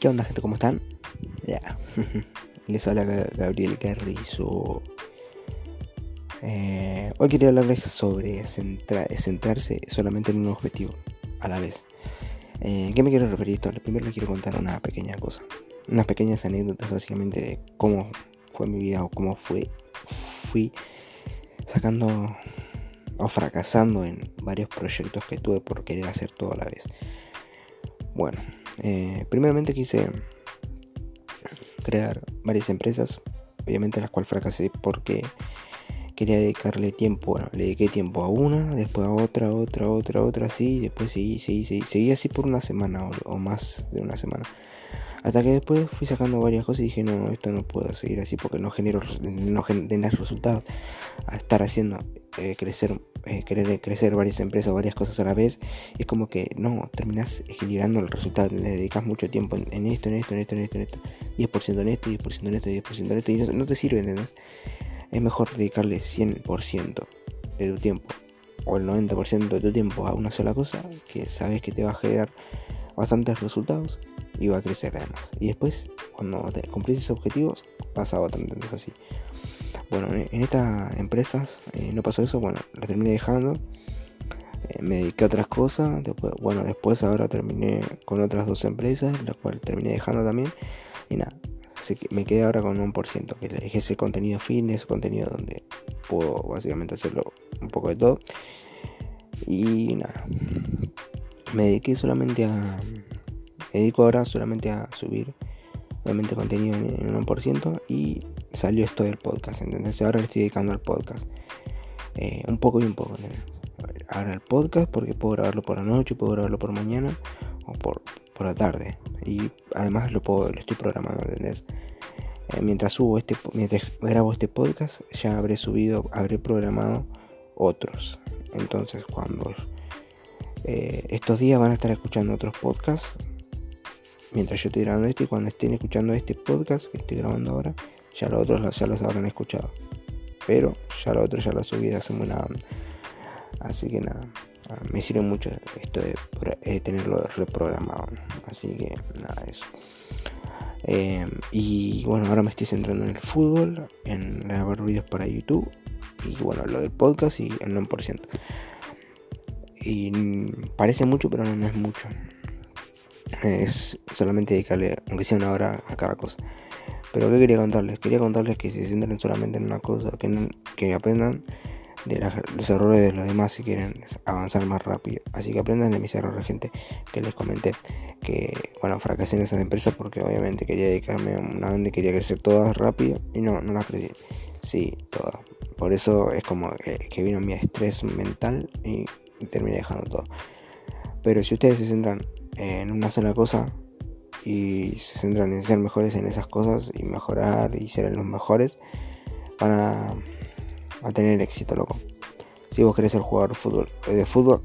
¿Qué onda gente? ¿Cómo están? Ya. Les habla Gabriel Carrizo. Eh, hoy quería hablarles sobre centrarse solamente en un objetivo a la vez. Eh, ¿Qué me quiero referir esto? Primero les quiero contar una pequeña cosa. Unas pequeñas anécdotas básicamente de cómo fue mi vida o cómo fue, fui sacando o fracasando en varios proyectos que tuve por querer hacer todo a la vez. Bueno, eh, primeramente quise crear varias empresas, obviamente las cuales fracasé porque quería dedicarle tiempo, bueno, le dediqué tiempo a una, después a otra, otra, otra, otra, así, después seguí, seguí, seguí, seguí así por una semana o, más de una semana. Hasta que después fui sacando varias cosas y dije, no, esto no puedo seguir así porque no genero, no genera resultados. A estar haciendo eh, crecer eh, querer crecer varias empresas o varias cosas a la vez, es como que no, terminas equilibrando el resultado, le dedicas mucho tiempo en, esto, en esto, en esto, en esto, en esto, 10% en esto, 10% en esto, 10% en esto, y no, te sirve, ¿entendés? Es mejor dedicarle 100% de tu tiempo o el 90% de tu tiempo a una sola cosa que sabes que te va a generar bastantes resultados y va a crecer además. Y después, cuando cumplís esos objetivos, pasa a otra, ¿entendés? Así. Bueno, en estas empresas eh, no pasó eso, bueno, las terminé dejando. Eh, me dediqué a otras cosas. Bueno, después ahora terminé con otras dos empresas, las cuales terminé dejando también. Y nada, me quedé ahora con un por ciento, que dejé ese contenido fitness, contenido donde puedo básicamente hacerlo un poco de todo. Y nada, me dediqué solamente a... Dedico ahora solamente a subir, obviamente, contenido en, por ciento y salió esto del podcast, ¿entendés? Ahora le estoy dedicando al podcast. Eh, un poco y un poco, Ahora el podcast porque puedo grabarlo por la noche, puedo grabarlo por mañana o por, por la tarde. Y además lo puedo, lo estoy programando, ¿entendés? Eh, mientras subo este, mientras grabo este podcast, ya habré subido, habré programado otros. Entonces cuando eh, estos días van a estar escuchando otros podcasts, mientras yo estoy grabando este y cuando estén escuchando este podcast que estoy grabando ahora, ya los otros ya los habrán escuchado. Pero ya los otros ya los subí hace una Así que nada, ah, me sirve mucho esto de eh, tenerlo reprogramado. Así que nada, eso. Eh, y bueno, ahora me estoy centrando en el fútbol, en grabar vídeos para YouTube. Y bueno, lo del podcast y el 9%. Y parece mucho, pero no es mucho. Es solamente dedicarle, aunque sea una hora a cada cosa. Pero ¿qué quería contarles? Quería contarles que se centren solamente en una cosa, que, que aprendan de los errores de los demás si quieren avanzar más rápido. Así que aprendan de mis errores, gente, que les comenté que, bueno, fracasé en esas empresas porque obviamente quería dedicarme a una donde quería crecer todas rápido y no, no las crecí. Sí, todas. Por eso es como que, vino mi estrés mental y terminé dejando todo. Pero si ustedes se centran en una sola cosa, y se centran en ser mejores en esas cosas y mejorar y ser los mejores, van a, tener éxito, loco. Si vos querés ser jugador de fútbol, eh, de fútbol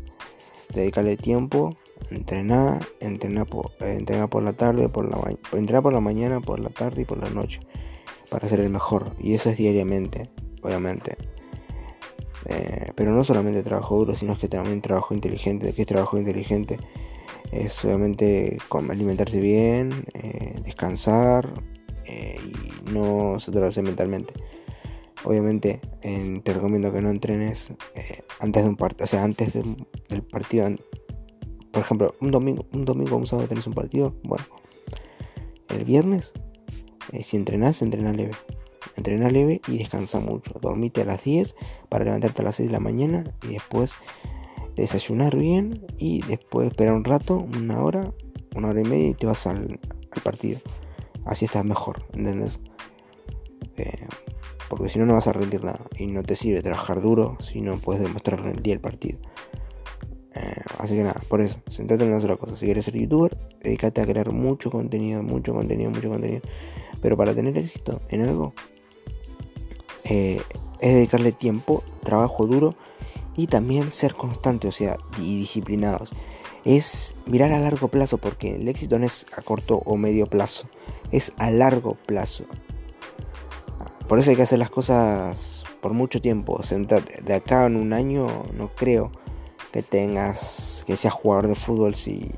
dedicarle tiempo, entrenar, entrenar por, entrenar por la tarde, por la, entrenar por la mañana, por la tarde y por la noche, para ser el mejor. Y eso es diariamente, obviamente. Eh, pero no solamente trabajo duro, sino que también trabajo inteligente. ¿Qué es trabajo inteligente? Es obviamente alimentarse bien, eh, descansar eh, y no saturarse mentalmente. Obviamente te recomiendo que no entrenes eh, antes de un partido, o sea, antes del partido. Por ejemplo, un domingo, un domingo, un sábado tenés un partido. Bueno, el viernes, si entrenás, entrena leve. Entrena leve y descansa mucho. Dormite a las 10 para levantarte a las 6 de la mañana y después desayunar bien y después esperar un rato, una hora, una hora y media y te vas al, partido. Así estás mejor, ¿entendés? Eh, porque si no, no vas a rendir nada. Y no te sirve trabajar duro si no puedes demostrarlo en el día del partido. Eh, así que nada, por eso, centrate en una sola cosa. Si quieres ser youtuber, dedícate a crear mucho contenido, mucho contenido, mucho contenido. Pero para tener éxito en algo, eh, es dedicarle tiempo, trabajo duro y también ser constante, o sea, y disciplinados. Es mirar a largo plazo, porque el éxito no es a corto o medio plazo, es a largo plazo. Por eso hay que hacer las cosas por mucho tiempo. Sentate. De acá en un año no creo que tengas que seas jugador de fútbol si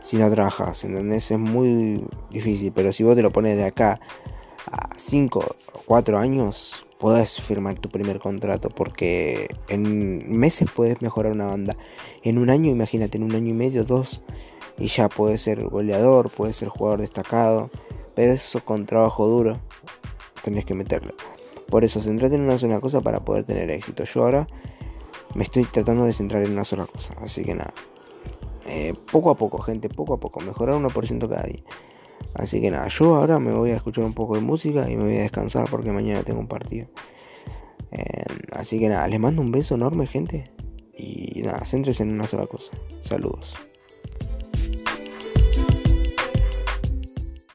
si no trabajas, ¿entendés? Es muy difícil, pero si vos te lo pones de acá a 5 o 4 años, podés firmar tu primer contrato, porque en meses puedes mejorar una banda. En un año, imagínate, en un año y medio, dos, y ya puedes ser goleador, puedes ser jugador destacado, pero eso con trabajo duro tenés que meterlo. Por eso, centrate en una sola cosa para poder tener éxito. Yo ahora me estoy tratando de centrar en una sola cosa, así que nada. Eh, poco a poco, gente, poco a poco, mejorar 1% cada día. Así que nada, yo ahora me voy a escuchar un poco de música y me voy a descansar porque mañana tengo un partido. Eh, así que nada, les mando un beso enorme, gente. Y nada, céntrese en una sola cosa. Saludos.